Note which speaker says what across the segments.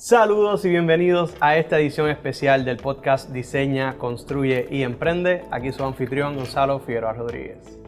Speaker 1: Saludos y bienvenidos a esta edición especial del podcast Diseña, Construye y Emprende. Aquí su anfitrión Gonzalo Figueroa Rodríguez.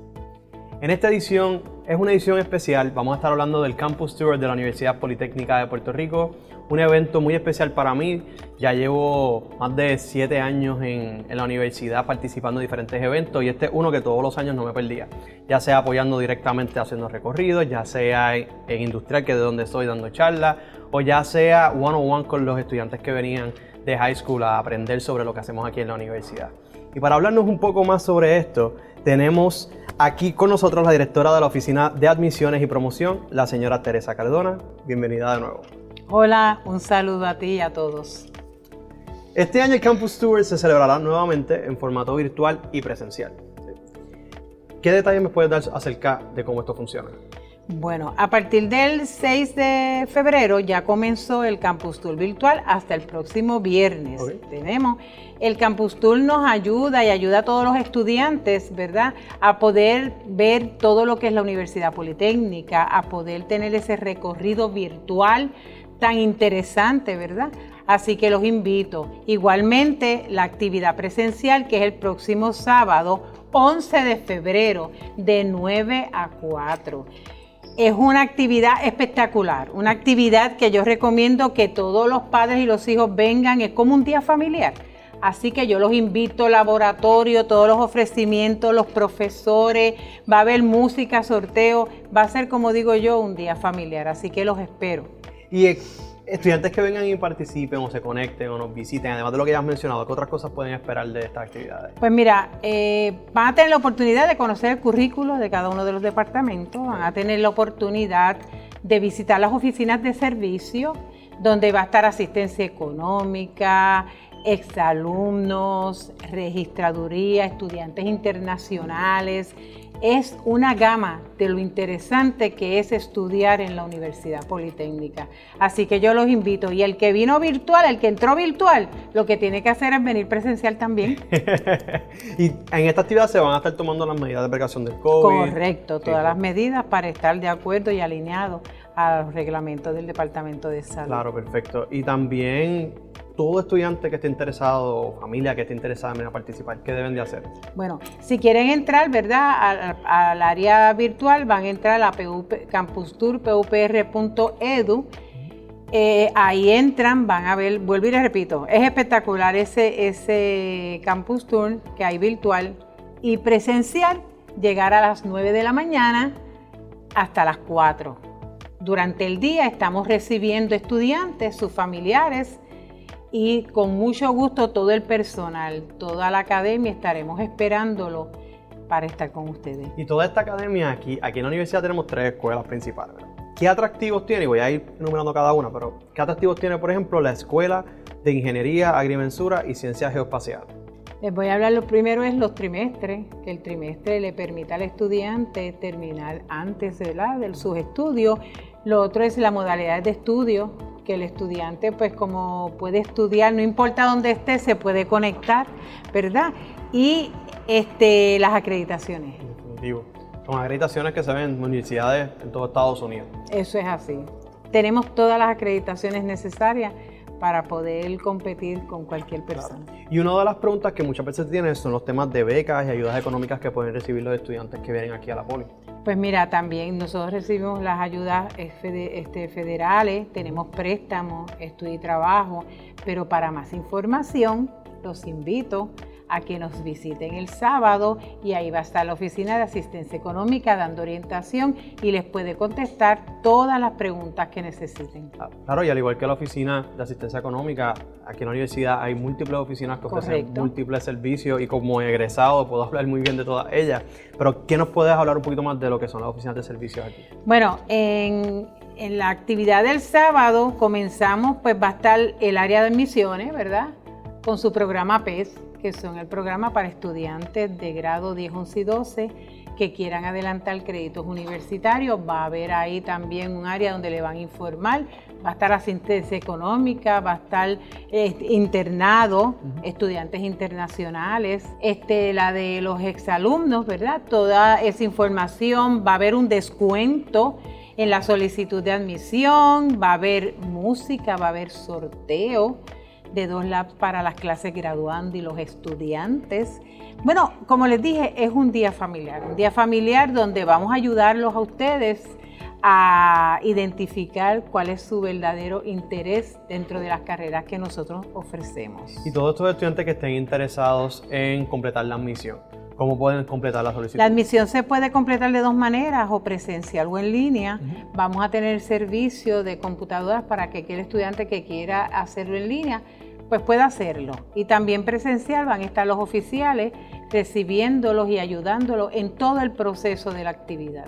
Speaker 1: En esta edición es una edición especial, vamos a estar hablando del Campus Tour de la Universidad Politécnica de Puerto Rico, un evento muy especial para mí. Ya llevo más de siete años en, la universidad participando en diferentes eventos y este es uno que todos los años no me perdía. Ya sea apoyando directamente haciendo recorridos, ya sea en, industrial, que es de donde estoy dando charlas, o ya sea one on one con los estudiantes que venían de high school a aprender sobre lo que hacemos aquí en la universidad. Y para hablarnos un poco más sobre esto, tenemos aquí con nosotros la directora de la Oficina de Admisiones y Promoción, la señora Teresa Cardona. Bienvenida de nuevo.
Speaker 2: Hola, un saludo a ti y a todos.
Speaker 1: Este año el Campus Tour se celebrará nuevamente en formato virtual y presencial. ¿Qué detalles me puedes dar acerca de cómo esto funciona?
Speaker 2: Bueno, a partir del 6 de febrero ya comenzó el Campus Tour virtual hasta el próximo viernes. Tenemos el Campus Tour nos ayuda y ayuda a todos los estudiantes, ¿verdad? A poder ver todo lo que es la Universidad Politécnica, a poder tener ese recorrido virtual tan interesante, ¿verdad? Así que los invito. Igualmente, la actividad presencial, que es el próximo sábado, 11 de febrero, de 9 a 4. Es una actividad espectacular, una actividad que yo recomiendo que todos los padres y los hijos vengan, es como un día familiar. Así que yo los invito, laboratorio, todos los ofrecimientos, los profesores, va a haber música, sorteo, va a ser como digo yo, un día familiar, así que los espero.
Speaker 1: Estudiantes que vengan y participen o se conecten o nos visiten, además de lo que ya has mencionado, ¿qué otras cosas pueden esperar de estas actividades?
Speaker 2: Pues mira, eh, van a tener la oportunidad de conocer el currículo de cada uno de los departamentos, van a tener la oportunidad de visitar las oficinas de servicio, donde va a estar asistencia económica, exalumnos, registraduría, estudiantes internacionales, es una gama de lo interesante que es estudiar en la Universidad Politécnica. Así que yo los invito. Y el que vino virtual, el que entró virtual, lo que tiene que hacer es venir presencial también.
Speaker 1: y en esta actividad se van a estar tomando las medidas de precaución del COVID.
Speaker 2: Correcto, todas las medidas para estar de acuerdo y alineados a los reglamentos del Departamento de Salud.
Speaker 1: Claro, perfecto. Y también todo estudiante que esté interesado familia que esté interesada en participar, ¿qué deben de hacer?
Speaker 2: Bueno, si quieren entrar, ¿verdad? Al, área virtual van a entrar a PUP, campustour.pupr.edu. Eh, ahí entran, van a ver, vuelvo y les repito, es espectacular ese, ese Campus Tour que hay virtual y presencial, llegar a las 9 de la mañana hasta las 4. Durante el día estamos recibiendo estudiantes, sus familiares, y con mucho gusto todo el personal, toda la academia estaremos esperándolo para estar con ustedes.
Speaker 1: Y toda esta academia aquí, aquí en la universidad tenemos tres escuelas principales. ¿Qué atractivos tiene? Y voy a ir enumerando cada una, pero ¿qué atractivos tiene, por ejemplo, la Escuela de Ingeniería, Agrimensura y Ciencias Geoespaciales?
Speaker 2: Les voy a hablar, lo primero es los trimestres, que el trimestre le permita al estudiante terminar antes de, la, de sus estudios. Lo otro es la modalidad de estudio, que el estudiante pues como puede estudiar, no importa dónde esté, se puede conectar, ¿verdad? Y este, las acreditaciones.
Speaker 1: Definitivo. Son acreditaciones que se ven en universidades en todo Estados Unidos.
Speaker 2: Eso es así. Tenemos todas las acreditaciones necesarias para poder competir con cualquier persona.
Speaker 1: Y una de las preguntas que muchas veces tienen son los temas de becas y ayudas económicas que pueden recibir los estudiantes que vienen aquí a la poli.
Speaker 2: Pues mira, también nosotros recibimos las ayudas este, federales, tenemos préstamos, estudio y trabajo, pero para más información los invito a que nos visiten el sábado y ahí va a estar la oficina de asistencia económica dando orientación y les puede contestar todas las preguntas que necesiten.
Speaker 1: Claro, y al igual que la oficina de asistencia económica, aquí en la universidad hay múltiples oficinas que ofrecen múltiples servicios y como egresado puedo hablar muy bien de todas ellas. Pero, ¿qué nos puedes hablar un poquito más de lo que son las oficinas de servicios aquí?
Speaker 2: Bueno, en, en la actividad del sábado comenzamos, pues va a estar el área de admisiones, ¿verdad? Con su programa PES que son el programa para estudiantes de grado 10, 11 y 12 que quieran adelantar créditos universitarios. Va a haber ahí también un área donde le van a informar. Va a estar asistencia económica, va a estar este, internado, estudiantes internacionales, este, la de los exalumnos, ¿verdad? Toda esa información, va a haber un descuento En la solicitud de admisión va a haber música, va a haber sorteo de dos labs para las clases graduando y los estudiantes. Bueno, como les dije, es un día familiar, un día familiar donde vamos a ayudarlos a ustedes a identificar cuál es su verdadero interés dentro de las carreras que nosotros ofrecemos.
Speaker 1: Y todos estos estudiantes que estén interesados en completar la admisión, ¿cómo pueden completar la solicitud?
Speaker 2: La admisión se puede completar de dos maneras, o presencial o en línea. Vamos a tener servicio de computadoras para que aquel estudiante que quiera hacerlo en línea pues pueda hacerlo. Y también presencial van a estar los oficiales recibiéndolos y ayudándolos en todo el proceso de la actividad.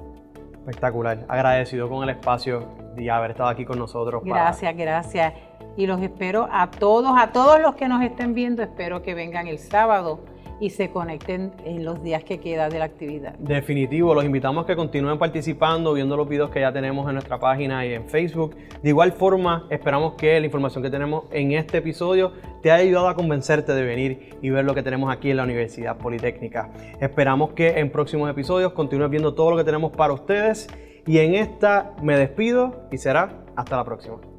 Speaker 1: Espectacular. Agradecido con el espacio de haber estado aquí con nosotros.
Speaker 2: Gracias, gracias. Y los espero a todos, a todos los que nos estén viendo, espero que vengan el sábado y se conecten en los días que queda de la actividad.
Speaker 1: Definitivo, los invitamos a que continúen participando, viendo los videos que ya tenemos en nuestra página y en Facebook. De igual forma, esperamos que la información que tenemos en este episodio te haya ayudado a convencerte de venir y ver lo que tenemos aquí en la Universidad Politécnica. Esperamos que en próximos episodios continúes viendo todo lo que tenemos para ustedes y en esta me despido y será hasta la próxima.